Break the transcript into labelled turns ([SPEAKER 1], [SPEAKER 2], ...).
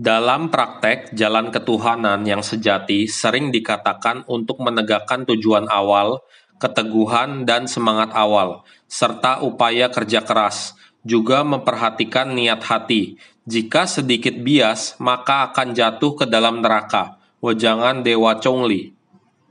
[SPEAKER 1] Dalam praktek, jalan ketuhanan yang sejati sering dikatakan untuk menegakkan tujuan awal, keteguhan, dan semangat awal, serta upaya kerja keras, juga memperhatikan niat hati. Jika sedikit bias, maka akan jatuh ke dalam neraka. Wejangan Dewa Chongli